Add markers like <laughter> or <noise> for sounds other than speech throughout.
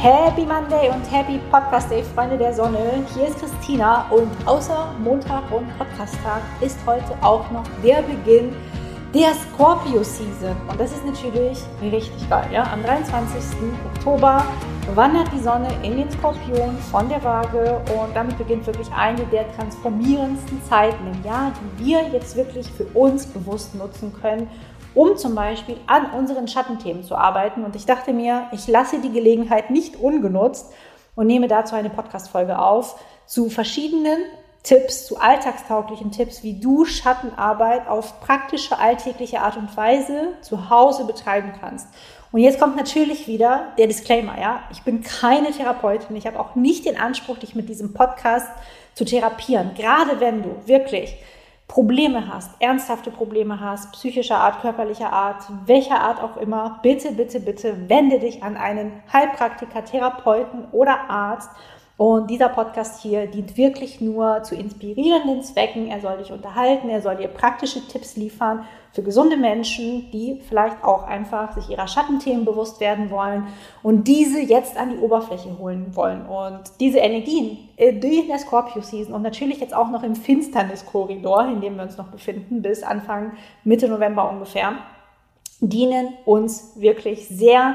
Happy Monday und Happy Podcast Day, Freunde der Sonne. Hier ist Christina und außer Montag und Podcast-Tag ist heute auch noch der Beginn der Scorpio Season. Und das ist natürlich richtig geil. Ja? Am 23. Oktober wandert die Sonne in den Skorpion von der Waage und damit beginnt wirklich eine der transformierendsten Zeiten im Jahr, die wir jetzt wirklich für uns bewusst nutzen können um zum Beispiel an unseren Schattenthemen zu arbeiten. Und ich dachte mir, ich lasse die Gelegenheit nicht ungenutzt und nehme dazu eine Podcast-Folge auf zu verschiedenen Tipps, zu alltagstauglichen Tipps, wie du Schattenarbeit auf praktische, alltägliche Art und Weise zu Hause betreiben kannst. Und jetzt kommt natürlich wieder der Disclaimer, ja. Ich bin keine Therapeutin. Ich habe auch nicht den Anspruch, dich mit diesem Podcast zu therapieren. Gerade wenn du wirklich Probleme hast, ernsthafte Probleme hast, psychischer Art, körperlicher Art, welcher Art auch immer, bitte, bitte, bitte wende dich an einen Heilpraktiker, Therapeuten oder Arzt und dieser Podcast hier dient wirklich nur zu inspirierenden Zwecken. Er soll dich unterhalten, er soll dir praktische Tipps liefern für gesunde Menschen, die vielleicht auch einfach sich ihrer Schattenthemen bewusst werden wollen und diese jetzt an die Oberfläche holen wollen. Und diese Energien äh, in der Scorpio Season und natürlich jetzt auch noch im Finsterniskorridor, in dem wir uns noch befinden, bis Anfang Mitte November ungefähr, dienen uns wirklich sehr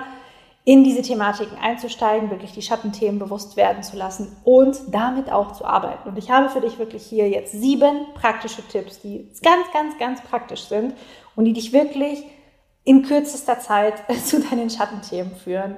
in diese Thematiken einzusteigen, wirklich die Schattenthemen bewusst werden zu lassen und damit auch zu arbeiten. Und ich habe für dich wirklich hier jetzt sieben praktische Tipps, die ganz, ganz, ganz praktisch sind und die dich wirklich in kürzester Zeit <laughs> zu deinen Schattenthemen führen,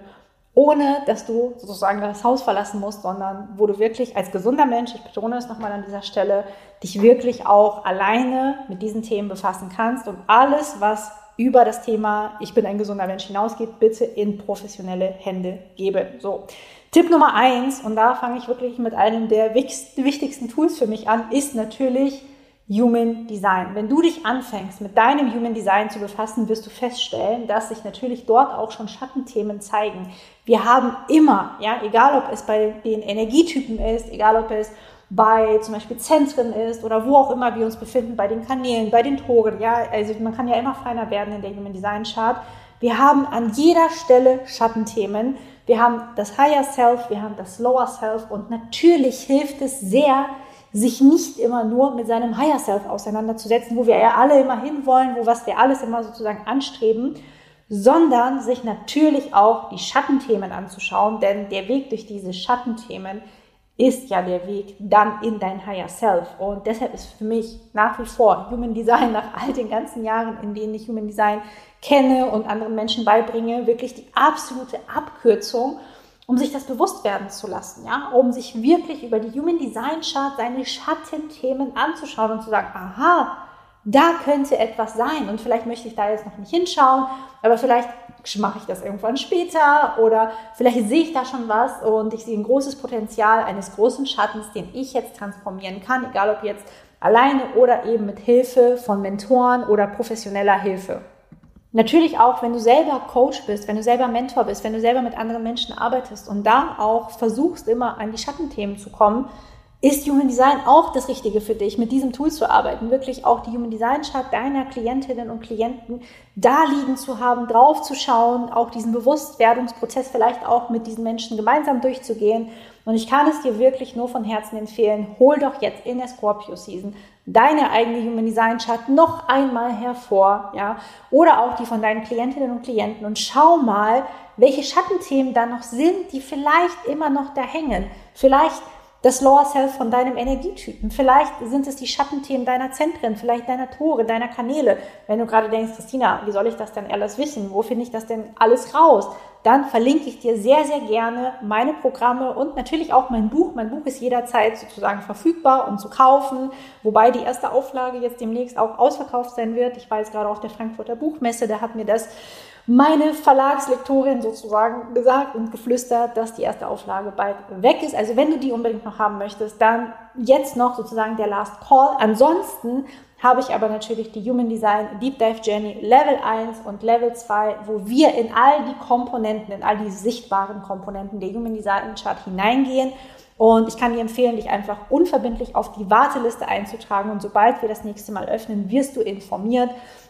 ohne dass du sozusagen das Haus verlassen musst, sondern wo du wirklich als gesunder Mensch, ich betone es nochmal an dieser Stelle, dich wirklich auch alleine mit diesen Themen befassen kannst und alles, was über das Thema Ich bin ein gesunder Mensch hinausgeht, bitte in professionelle Hände geben. So. Tipp Nummer eins, und da fange ich wirklich mit einem der wichtigsten Tools für mich an, ist natürlich Human Design. Wenn du dich anfängst, mit deinem Human Design zu befassen, wirst du feststellen, dass sich natürlich dort auch schon Schattenthemen zeigen. Wir haben immer, ja, egal ob es bei den Energietypen ist, egal ob es bei zum Beispiel Zentren ist oder wo auch immer wir uns befinden, bei den Kanälen, bei den Toren. Ja, also man kann ja immer feiner werden in der Human Design Chart. Wir haben an jeder Stelle Schattenthemen. Wir haben das Higher Self, wir haben das Lower Self und natürlich hilft es sehr, sich nicht immer nur mit seinem Higher Self auseinanderzusetzen, wo wir ja alle immer hinwollen, wo was wir alles immer sozusagen anstreben, sondern sich natürlich auch die Schattenthemen anzuschauen, denn der Weg durch diese Schattenthemen ist ja der Weg dann in dein Higher Self. Und deshalb ist für mich nach wie vor Human Design, nach all den ganzen Jahren, in denen ich Human Design kenne und anderen Menschen beibringe, wirklich die absolute Abkürzung, um sich das bewusst werden zu lassen, ja, um sich wirklich über die Human Design Chart seine Schattenthemen anzuschauen und zu sagen, aha, da könnte etwas sein und vielleicht möchte ich da jetzt noch nicht hinschauen, aber vielleicht mache ich das irgendwann später oder vielleicht sehe ich da schon was und ich sehe ein großes Potenzial eines großen Schattens, den ich jetzt transformieren kann, egal ob jetzt alleine oder eben mit Hilfe von Mentoren oder professioneller Hilfe. Natürlich auch, wenn du selber Coach bist, wenn du selber Mentor bist, wenn du selber mit anderen Menschen arbeitest und da auch versuchst, immer an die Schattenthemen zu kommen, ist Human Design auch das Richtige für dich, mit diesem Tool zu arbeiten, wirklich auch die Human Design Chart deiner Klientinnen und Klienten da liegen zu haben, drauf zu schauen, auch diesen Bewusstwerdungsprozess vielleicht auch mit diesen Menschen gemeinsam durchzugehen. Und ich kann es dir wirklich nur von Herzen empfehlen, hol doch jetzt in der Scorpio Season deine eigene Human Design Chart noch einmal hervor, ja, oder auch die von deinen Klientinnen und Klienten und schau mal, welche Schattenthemen da noch sind, die vielleicht immer noch da hängen. Vielleicht das Lower Self von deinem Energietypen. Vielleicht sind es die Schattenthemen deiner Zentren, vielleicht deiner Tore, deiner Kanäle. Wenn du gerade denkst, Christina, wie soll ich das denn alles wissen? Wo finde ich das denn alles raus? Dann verlinke ich dir sehr, sehr gerne meine Programme und natürlich auch mein Buch. Mein Buch ist jederzeit sozusagen verfügbar und zu kaufen, wobei die erste Auflage jetzt demnächst auch ausverkauft sein wird. Ich war jetzt gerade auf der Frankfurter Buchmesse, da hat mir das meine Verlagslektorin sozusagen gesagt und geflüstert, dass die erste Auflage bald weg ist. Also wenn du die unbedingt noch haben möchtest, dann jetzt noch sozusagen der Last Call. Ansonsten habe ich aber natürlich die Human Design Deep Dive Journey Level 1 und Level 2, wo wir in all die Komponenten, in all die sichtbaren Komponenten der Human Design Chart hineingehen Und ich kann dir empfehlen, dich einfach unverbindlich auf die Warteliste einzutragen. Und sobald wir das nächste Mal öffnen, wirst du informiert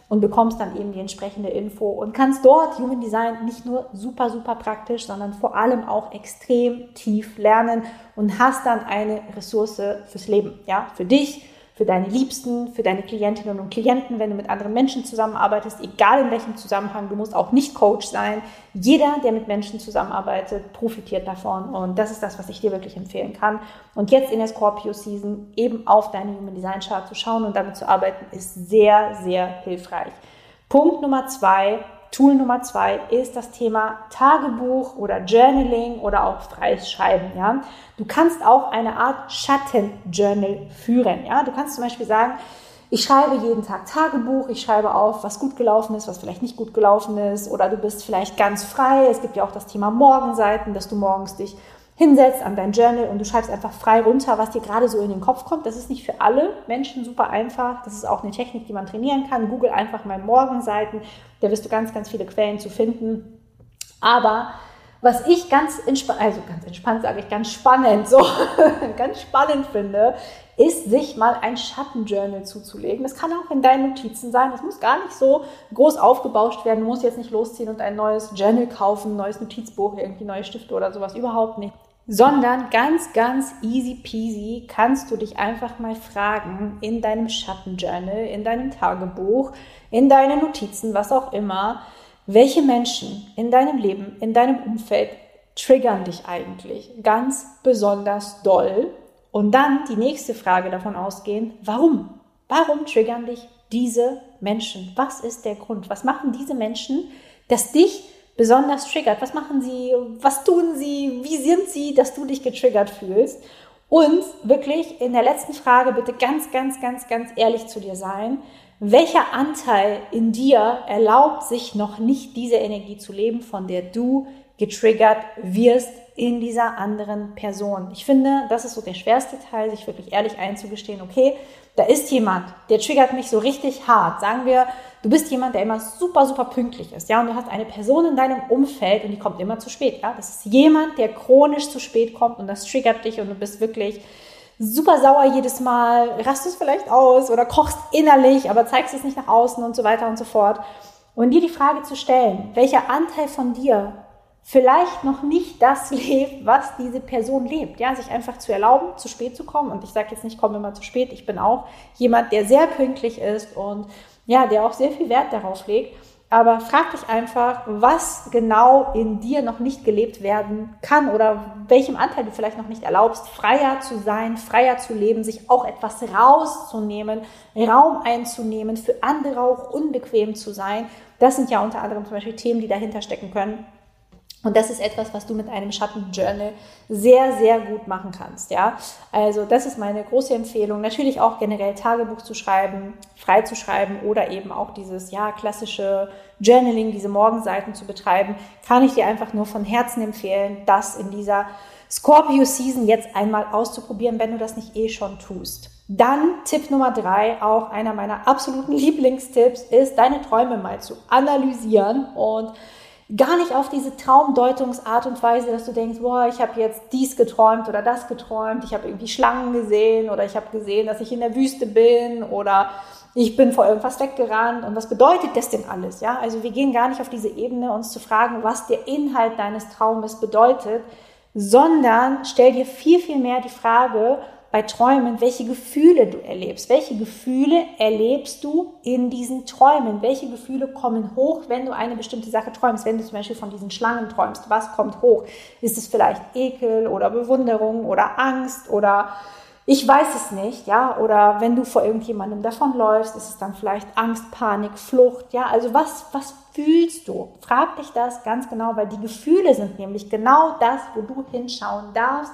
und bekommst dann eben die entsprechende Info und kannst dort Human Design nicht nur super, super praktisch, sondern vor allem auch extrem tief lernen und hast dann eine Ressource fürs Leben, ja, für dich, für deine Liebsten, für deine Klientinnen und Klienten, wenn du mit anderen Menschen zusammenarbeitest, egal in welchem Zusammenhang, du musst auch nicht Coach sein. Jeder, der mit Menschen zusammenarbeitet, profitiert davon und das ist das, was ich dir wirklich empfehlen kann. Und jetzt in der Scorpio Season eben auf deine Human Design Chart zu schauen und damit zu arbeiten, ist sehr, sehr hilfreich. Punkt Nummer zwei, Tool Nummer zwei ist das Thema Tagebuch oder Journaling oder auch freies Schreiben. Ja? Du kannst auch eine Art Schattenjournal führen. Ja? Du kannst zum Beispiel sagen, ich schreibe jeden Tag Tagebuch, ich schreibe auf, was gut gelaufen ist, was vielleicht nicht gut gelaufen ist, oder du bist vielleicht ganz frei. Es gibt ja auch das Thema Morgenseiten, dass du morgens dich hinsetzt an dein Journal und du schreibst einfach frei runter, was dir gerade so in den Kopf kommt. Das ist nicht für alle Menschen super einfach. Das ist auch eine Technik, die man trainieren kann. Google einfach mal Morgenseiten. Da wirst du ganz, ganz viele Quellen zu finden. Aber was ich ganz entspannt, also ganz entspannt sage ich, ganz spannend, so <laughs> ganz spannend finde, ist, sich mal ein Schattenjournal zuzulegen. Das kann auch in deinen Notizen sein. Das muss gar nicht so groß aufgebauscht werden. Du musst jetzt nicht losziehen und ein neues Journal kaufen, neues Notizbuch, irgendwie neue Stifte oder sowas. Überhaupt nicht sondern ganz, ganz easy peasy kannst du dich einfach mal fragen in deinem Schattenjournal, in deinem Tagebuch, in deinen Notizen, was auch immer, welche Menschen in deinem Leben, in deinem Umfeld triggern dich eigentlich ganz besonders doll? Und dann die nächste Frage davon ausgehen, warum? Warum triggern dich diese Menschen? Was ist der Grund? Was machen diese Menschen, dass dich besonders triggert? Was machen sie? Was tun sie? Wie sind sie, dass du dich getriggert fühlst? Und wirklich in der letzten Frage bitte ganz, ganz, ganz, ganz ehrlich zu dir sein. Welcher Anteil in dir erlaubt sich noch nicht diese Energie zu leben, von der du getriggert wirst in dieser anderen Person? Ich finde, das ist so der schwerste Teil, sich wirklich ehrlich einzugestehen, okay, da ist jemand, der triggert mich so richtig hart. Sagen wir, du bist jemand, der immer super, super pünktlich ist, ja, und du hast eine Person in deinem Umfeld und die kommt immer zu spät, ja. Das ist jemand, der chronisch zu spät kommt und das triggert dich und du bist wirklich super sauer jedes Mal, rastest vielleicht aus oder kochst innerlich, aber zeigst es nicht nach außen und so weiter und so fort. Und dir die Frage zu stellen, welcher Anteil von dir vielleicht noch nicht das <laughs> lebt, was diese Person lebt. Ja, sich einfach zu erlauben, zu spät zu kommen. Und ich sage jetzt nicht, komm immer zu spät. Ich bin auch jemand, der sehr pünktlich ist und ja, der auch sehr viel Wert darauf legt. Aber frag dich einfach, was genau in dir noch nicht gelebt werden kann oder welchem Anteil du vielleicht noch nicht erlaubst, freier zu sein, freier zu leben, sich auch etwas rauszunehmen, Raum einzunehmen, für andere auch unbequem zu sein. Das sind ja unter anderem zum Beispiel Themen, die dahinter stecken können. Und das ist etwas, was du mit einem Schattenjournal sehr, sehr gut machen kannst. Ja, also das ist meine große Empfehlung. Natürlich auch generell Tagebuch zu schreiben, frei zu schreiben oder eben auch dieses ja klassische Journaling, diese Morgenseiten zu betreiben, kann ich dir einfach nur von Herzen empfehlen, das in dieser Scorpio Season jetzt einmal auszuprobieren, wenn du das nicht eh schon tust. Dann Tipp Nummer drei, auch einer meiner absoluten Lieblingstipps, ist deine Träume mal zu analysieren und gar nicht auf diese Traumdeutungsart und Weise, dass du denkst, boah, ich habe jetzt dies geträumt oder das geträumt, ich habe irgendwie Schlangen gesehen oder ich habe gesehen, dass ich in der Wüste bin oder ich bin vor irgendwas weggerannt und was bedeutet das denn alles? Ja, also wir gehen gar nicht auf diese Ebene, uns zu fragen, was der Inhalt deines Traumes bedeutet, sondern stell dir viel, viel mehr die Frage, bei Träumen, welche Gefühle du erlebst. Welche Gefühle erlebst du in diesen Träumen? Welche Gefühle kommen hoch, wenn du eine bestimmte Sache träumst? Wenn du zum Beispiel von diesen Schlangen träumst, was kommt hoch? Ist es vielleicht Ekel oder Bewunderung oder Angst oder ich weiß es nicht, ja, oder wenn du vor irgendjemandem davonläufst, ist es dann vielleicht Angst, Panik, Flucht, ja, also was, was fühlst du? Frag dich das ganz genau, weil die Gefühle sind nämlich genau das, wo du hinschauen darfst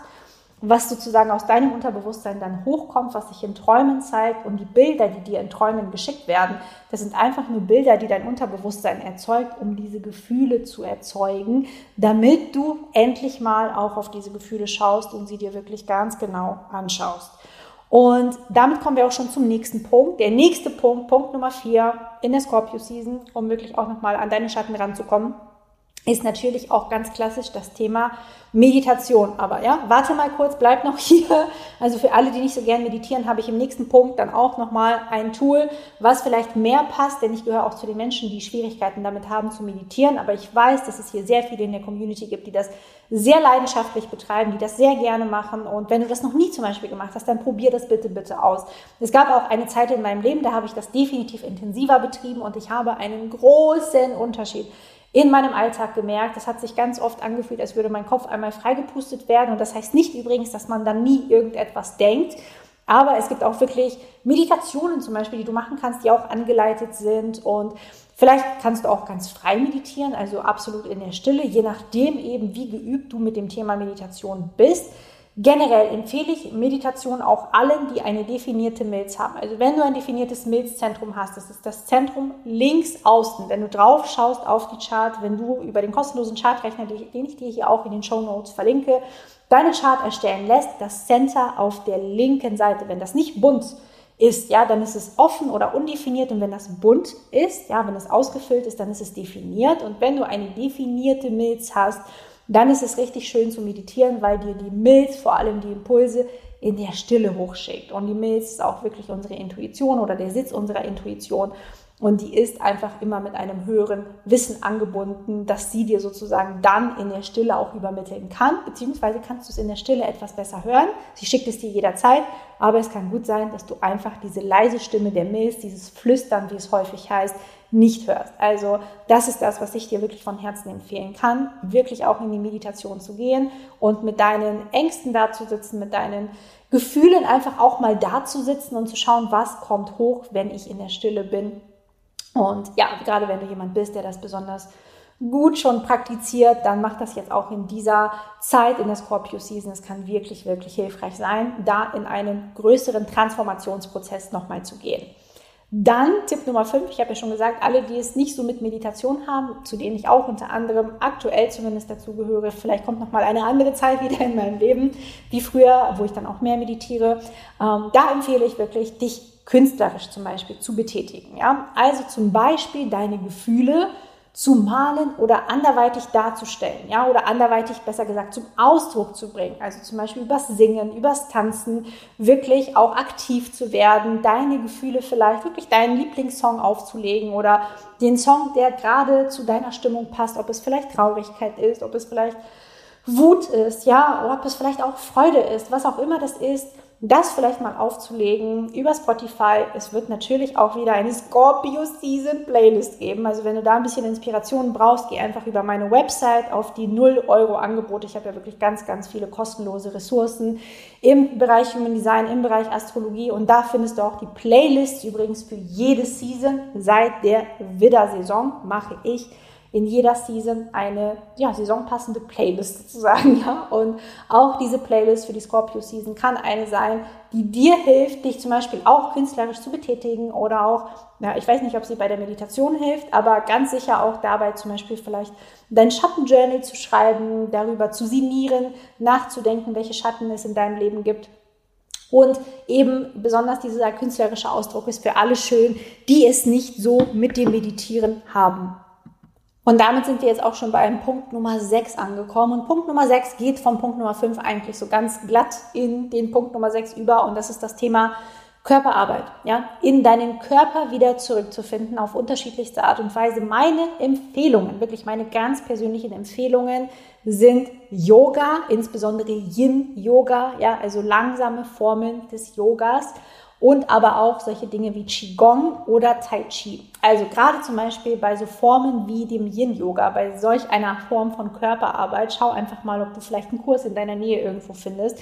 was sozusagen aus deinem Unterbewusstsein dann hochkommt, was sich in Träumen zeigt und die Bilder, die dir in Träumen geschickt werden, das sind einfach nur Bilder, die dein Unterbewusstsein erzeugt, um diese Gefühle zu erzeugen, damit du endlich mal auch auf diese Gefühle schaust und sie dir wirklich ganz genau anschaust. Und damit kommen wir auch schon zum nächsten Punkt. Der nächste Punkt, Punkt Nummer vier in der Scorpio Season, um wirklich auch nochmal an deine Schatten ranzukommen, ist natürlich auch ganz klassisch das Thema Meditation. Aber ja, warte mal kurz, bleib noch <laughs> hier. Also für alle, die nicht so gern meditieren, habe ich im nächsten Punkt dann auch nochmal ein Tool, was vielleicht mehr passt, denn ich gehöre auch zu den Menschen, die Schwierigkeiten damit haben zu meditieren. Aber ich weiß, dass es hier sehr viele in der Community gibt, die das sehr leidenschaftlich betreiben, die das sehr gerne machen. Und wenn du das noch nie zum Beispiel gemacht hast, dann probier das bitte, bitte aus. Es gab auch eine Zeit in meinem Leben, da habe ich das definitiv intensiver betrieben und ich habe einen großen Unterschied in meinem Alltag gemerkt. Das hat sich ganz oft angefühlt, als würde mein Kopf einmal freigepustet werden. Und das heißt nicht übrigens, dass man dann nie irgendetwas denkt. Aber es gibt auch wirklich Meditationen zum Beispiel, die du machen kannst, die auch angeleitet sind. Und vielleicht kannst du auch ganz frei meditieren, also absolut in der Stille, je nachdem eben, wie geübt du mit dem Thema Meditation bist. Generell empfehle ich Meditation auch allen, die eine definierte Milz haben. Also wenn du ein definiertes Milzzentrum hast, das ist das Zentrum links außen. Wenn du drauf schaust auf die Chart, wenn du über den kostenlosen Chartrechner, den ich dir hier auch in den Show Notes verlinke, deine Chart erstellen lässt, das Center auf der linken Seite. Wenn das nicht bunt ist, ja, dann ist es offen oder undefiniert und wenn das bunt ist, ja, wenn es ausgefüllt ist, dann ist es definiert und wenn du eine definierte Milz hast, dann ist es richtig schön zu meditieren, weil dir die Milz, vor allem die Impulse, in der Stille hochschickt. Und die Milz ist auch wirklich unsere Intuition oder der Sitz unserer Intuition. Und die ist einfach immer mit einem höheren Wissen angebunden, dass sie dir sozusagen dann in der Stille auch übermitteln kann. Beziehungsweise kannst du es in der Stille etwas besser hören. Sie schickt es dir jederzeit. Aber es kann gut sein, dass du einfach diese leise Stimme der Milz, dieses Flüstern, wie es häufig heißt, nicht hörst. Also das ist das, was ich dir wirklich von Herzen empfehlen kann, wirklich auch in die Meditation zu gehen und mit deinen Ängsten da zu sitzen, mit deinen Gefühlen einfach auch mal da zu sitzen und zu schauen, was kommt hoch, wenn ich in der Stille bin. Und ja, gerade wenn du jemand bist, der das besonders gut schon praktiziert, dann macht das jetzt auch in dieser Zeit in der Scorpio Season. Es kann wirklich, wirklich hilfreich sein, da in einen größeren Transformationsprozess nochmal zu gehen. Dann Tipp Nummer 5, ich habe ja schon gesagt, alle, die es nicht so mit Meditation haben, zu denen ich auch unter anderem aktuell zumindest dazugehöre, vielleicht kommt noch mal eine andere Zeit wieder in meinem Leben, wie früher, wo ich dann auch mehr meditiere. Ähm, da empfehle ich wirklich, dich künstlerisch zum Beispiel zu betätigen. Ja? Also zum Beispiel deine Gefühle zu malen oder anderweitig darzustellen, ja, oder anderweitig besser gesagt zum Ausdruck zu bringen. Also zum Beispiel übers Singen, übers Tanzen, wirklich auch aktiv zu werden, deine Gefühle vielleicht wirklich deinen Lieblingssong aufzulegen oder den Song, der gerade zu deiner Stimmung passt, ob es vielleicht Traurigkeit ist, ob es vielleicht Wut ist, ja, oder ob es vielleicht auch Freude ist, was auch immer das ist, das vielleicht mal aufzulegen über Spotify. Es wird natürlich auch wieder eine Scorpio Season Playlist geben. Also wenn du da ein bisschen Inspiration brauchst, geh einfach über meine Website auf die 0 Euro Angebote. Ich habe ja wirklich ganz, ganz viele kostenlose Ressourcen im Bereich Human Design, im Bereich Astrologie und da findest du auch die Playlist übrigens für jede Season. Seit der Widder-Saison mache ich in jeder Season eine ja, saisonpassende Playlist sozusagen. <laughs> Ja? Und auch diese Playlist für die Scorpio Season kann eine sein, die dir hilft, dich zum Beispiel auch künstlerisch zu betätigen oder auch, ja, ich weiß nicht, ob sie bei der Meditation hilft, aber ganz sicher auch dabei zum Beispiel vielleicht dein Schattenjournal zu schreiben, darüber zu sinnieren, nachzudenken, welche Schatten es in deinem Leben gibt. Und eben besonders dieser künstlerische Ausdruck ist für alle schön, die es nicht so mit dem Meditieren haben. Und damit sind wir jetzt auch schon bei einem Punkt Nummer 6 angekommen. Und Punkt Nummer 6 geht vom Punkt Nummer 5 eigentlich so ganz glatt in den Punkt Nummer 6 über. Und das ist das Thema Körperarbeit. Ja, in deinen Körper wieder zurückzufinden auf unterschiedlichste Art und Weise. Meine Empfehlungen, wirklich meine ganz persönlichen Empfehlungen sind Yoga, insbesondere Yin Yoga. Ja, also langsame Formen des Yogas und aber auch solche Dinge wie Qigong oder Tai Chi. Also gerade zum Beispiel bei so Formen wie dem Yin-Yoga, bei solch einer Form von Körperarbeit, schau einfach mal, ob du vielleicht einen Kurs in deiner Nähe irgendwo findest.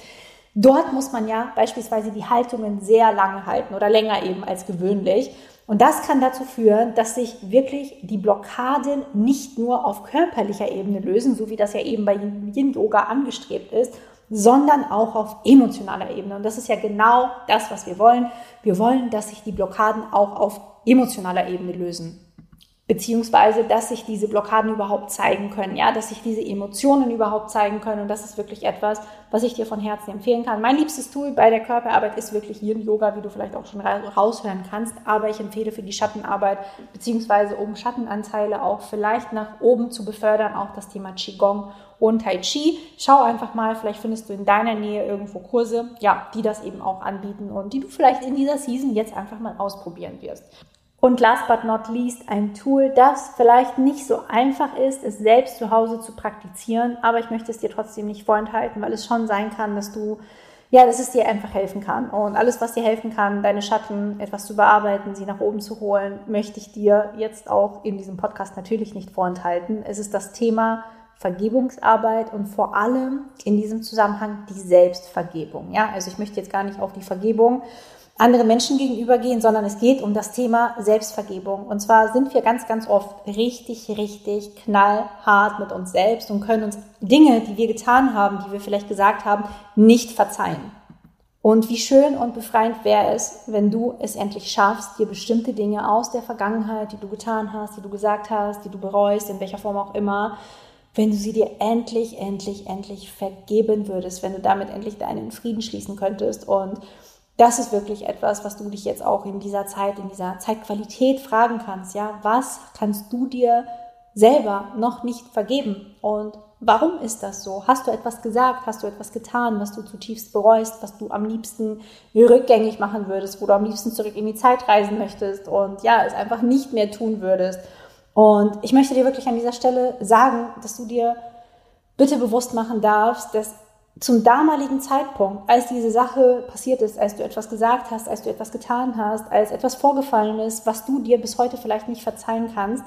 Dort muss man ja beispielsweise die Haltungen sehr lange halten oder länger eben als gewöhnlich. Und das kann dazu führen, dass sich wirklich die Blockaden nicht nur auf körperlicher Ebene lösen, so wie das ja eben bei Yin-Yoga angestrebt ist, sondern auch auf emotionaler Ebene. Und das ist ja genau das, was wir wollen. Wir wollen, dass sich die Blockaden auch auf emotionaler Ebene lösen. Beziehungsweise dass sich diese Blockaden überhaupt zeigen können, ja, dass sich diese Emotionen überhaupt zeigen können und das ist wirklich etwas, was ich dir von Herzen empfehlen kann. Mein liebstes Tool bei der Körperarbeit ist wirklich Yin Yoga, wie du vielleicht auch schon raushören kannst, aber ich empfehle für die Schattenarbeit beziehungsweise um Schattenanteile auch vielleicht nach oben zu befördern, auch das Thema Qigong und Tai Chi. Schau einfach mal, vielleicht findest du in deiner Nähe irgendwo Kurse, ja, die das eben auch anbieten und die du vielleicht in dieser Season jetzt einfach mal ausprobieren wirst. Und last but not least ein Tool, das vielleicht nicht so einfach ist, es selbst zu Hause zu praktizieren, aber ich möchte es dir trotzdem nicht vorenthalten, weil es schon sein kann, dass du, ja, dass es dir einfach helfen kann. Und alles, was dir helfen kann, deine Schatten etwas zu bearbeiten, sie nach oben zu holen, möchte ich dir jetzt auch in diesem Podcast natürlich nicht vorenthalten. Es ist das Thema Vergebungsarbeit und vor allem in diesem Zusammenhang die Selbstvergebung. Ja, also ich möchte jetzt gar nicht auf die Vergebung anderen Menschen gegenübergehen, sondern es geht um das Thema Selbstvergebung. Und zwar sind wir ganz, ganz oft richtig, richtig knallhart mit uns selbst und können uns Dinge, die wir getan haben, die wir vielleicht gesagt haben, nicht verzeihen. Und wie schön und befreiend wäre es, wenn du es endlich schaffst, dir bestimmte Dinge aus der Vergangenheit, die du getan hast, die du gesagt hast, die du bereust, in welcher Form auch immer, wenn du sie dir endlich, endlich, endlich vergeben würdest, wenn du damit endlich deinen Frieden schließen könntest und das ist wirklich etwas, was du dich jetzt auch in dieser Zeit, in dieser Zeitqualität fragen kannst. Ja, was kannst du dir selber noch nicht vergeben? Und warum ist das so? Hast du etwas gesagt? Hast du etwas getan, was du zutiefst bereust, was du am liebsten rückgängig machen würdest, wo du am liebsten zurück in die Zeit reisen möchtest und ja, es einfach nicht mehr tun würdest? Und ich möchte dir wirklich an dieser Stelle sagen, dass du dir bitte bewusst machen darfst, dass zum damaligen Zeitpunkt, als diese Sache passiert ist, als du etwas gesagt hast, als du etwas getan hast, als etwas vorgefallen ist, was du dir bis heute vielleicht nicht verzeihen kannst,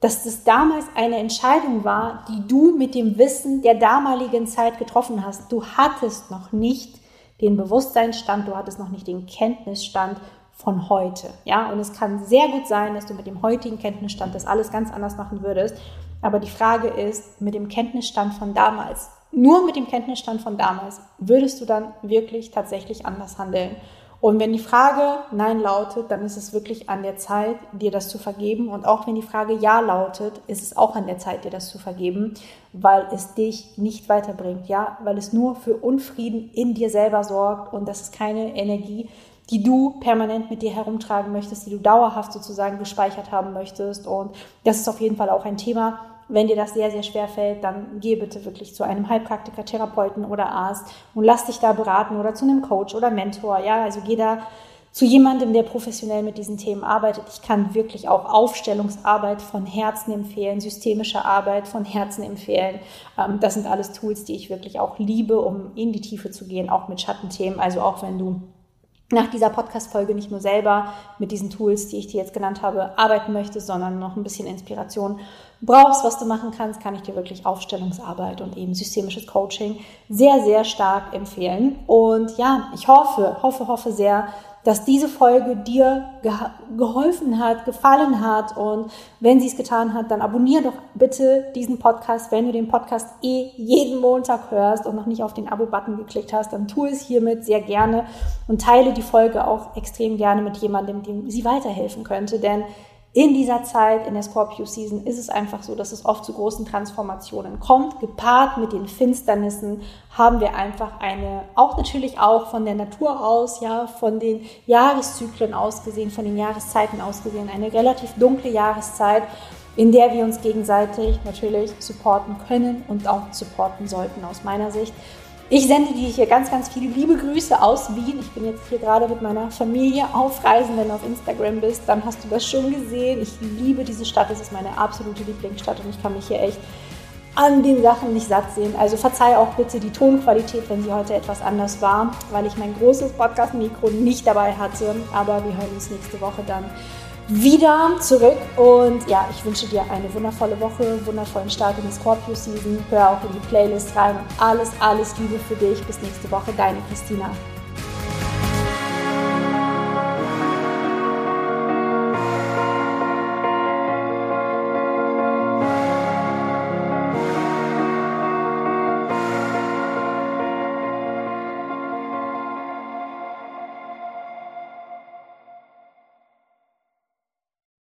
dass das damals eine Entscheidung war, die du mit dem Wissen der damaligen Zeit getroffen hast. Du hattest noch nicht den Bewusstseinsstand, du hattest noch nicht den Kenntnisstand von heute. Ja, und es kann sehr gut sein, dass du mit dem heutigen Kenntnisstand das alles ganz anders machen würdest. Aber die Frage ist, mit dem Kenntnisstand von damals, nur mit dem Kenntnisstand von damals würdest du dann wirklich tatsächlich anders handeln. Und wenn die Frage Nein lautet, dann ist es wirklich an der Zeit, dir das zu vergeben. Und auch wenn die Frage Ja lautet, ist es auch an der Zeit, dir das zu vergeben, weil es dich nicht weiterbringt, ja, weil es nur für Unfrieden in dir selber sorgt und das ist keine Energie, die du permanent mit dir herumtragen möchtest, die du dauerhaft sozusagen gespeichert haben möchtest. Und das ist auf jeden Fall auch ein Thema, wenn dir das sehr, sehr schwer fällt, dann geh bitte wirklich zu einem Heilpraktiker, Therapeuten oder Arzt und lass dich da beraten oder zu einem Coach oder Mentor. Ja, also geh da zu jemandem, der professionell mit diesen Themen arbeitet. Ich kann wirklich auch Aufstellungsarbeit von Herzen empfehlen, systemische Arbeit von Herzen empfehlen. Ähm, das sind alles Tools, die ich wirklich auch liebe, um in die Tiefe zu gehen, auch mit Schattenthemen. Also auch wenn du nach dieser Podcast-Folge nicht nur selber mit diesen Tools, die ich dir jetzt genannt habe, arbeiten möchtest, sondern noch ein bisschen Inspiration brauchst, was du machen kannst, kann ich dir wirklich Aufstellungsarbeit und eben systemisches Coaching sehr, sehr stark empfehlen. Und ja, ich hoffe, hoffe, hoffe sehr, dass diese Folge dir geholfen hat, gefallen hat. Und wenn sie es getan hat, dann abonniere doch bitte diesen Podcast. Wenn du den Podcast eh jeden Montag hörst und noch nicht auf den Abo-Button geklickt hast, dann tu es hiermit sehr gerne und teile die Folge auch extrem gerne mit jemandem, dem sie weiterhelfen könnte. Denn in dieser Zeit, in der Scorpio-Season, ist es einfach so, dass es oft zu großen Transformationen kommt. Gepaart mit den Finsternissen haben wir einfach eine, auch natürlich auch von der Natur aus, ja, von den Jahreszyklen ausgesehen, von den Jahreszeiten ausgesehen, eine relativ dunkle Jahreszeit, in der wir uns gegenseitig natürlich supporten können und auch supporten sollten aus meiner Sicht. Ich sende dir hier ganz, ganz viele liebe Grüße aus Wien. Ich bin jetzt hier gerade mit meiner Familie auf Reisen. Wenn du auf Instagram bist, dann hast du das schon gesehen. Ich liebe diese Stadt. Es ist meine absolute Lieblingsstadt und ich kann mich hier echt an den Sachen nicht satt sehen. Also verzeih auch bitte die Tonqualität, wenn sie heute etwas anders war, weil ich mein großes Podcast-Mikro nicht dabei hatte. Aber wir hören uns nächste Woche dann wieder zurück. Und ja, ich wünsche dir eine wundervolle Woche, wundervollen Start in die Scorpio-Season. Hör auch in die Playlist rein. Alles, alles Liebe für dich. Bis nächste Woche. Deine Christina.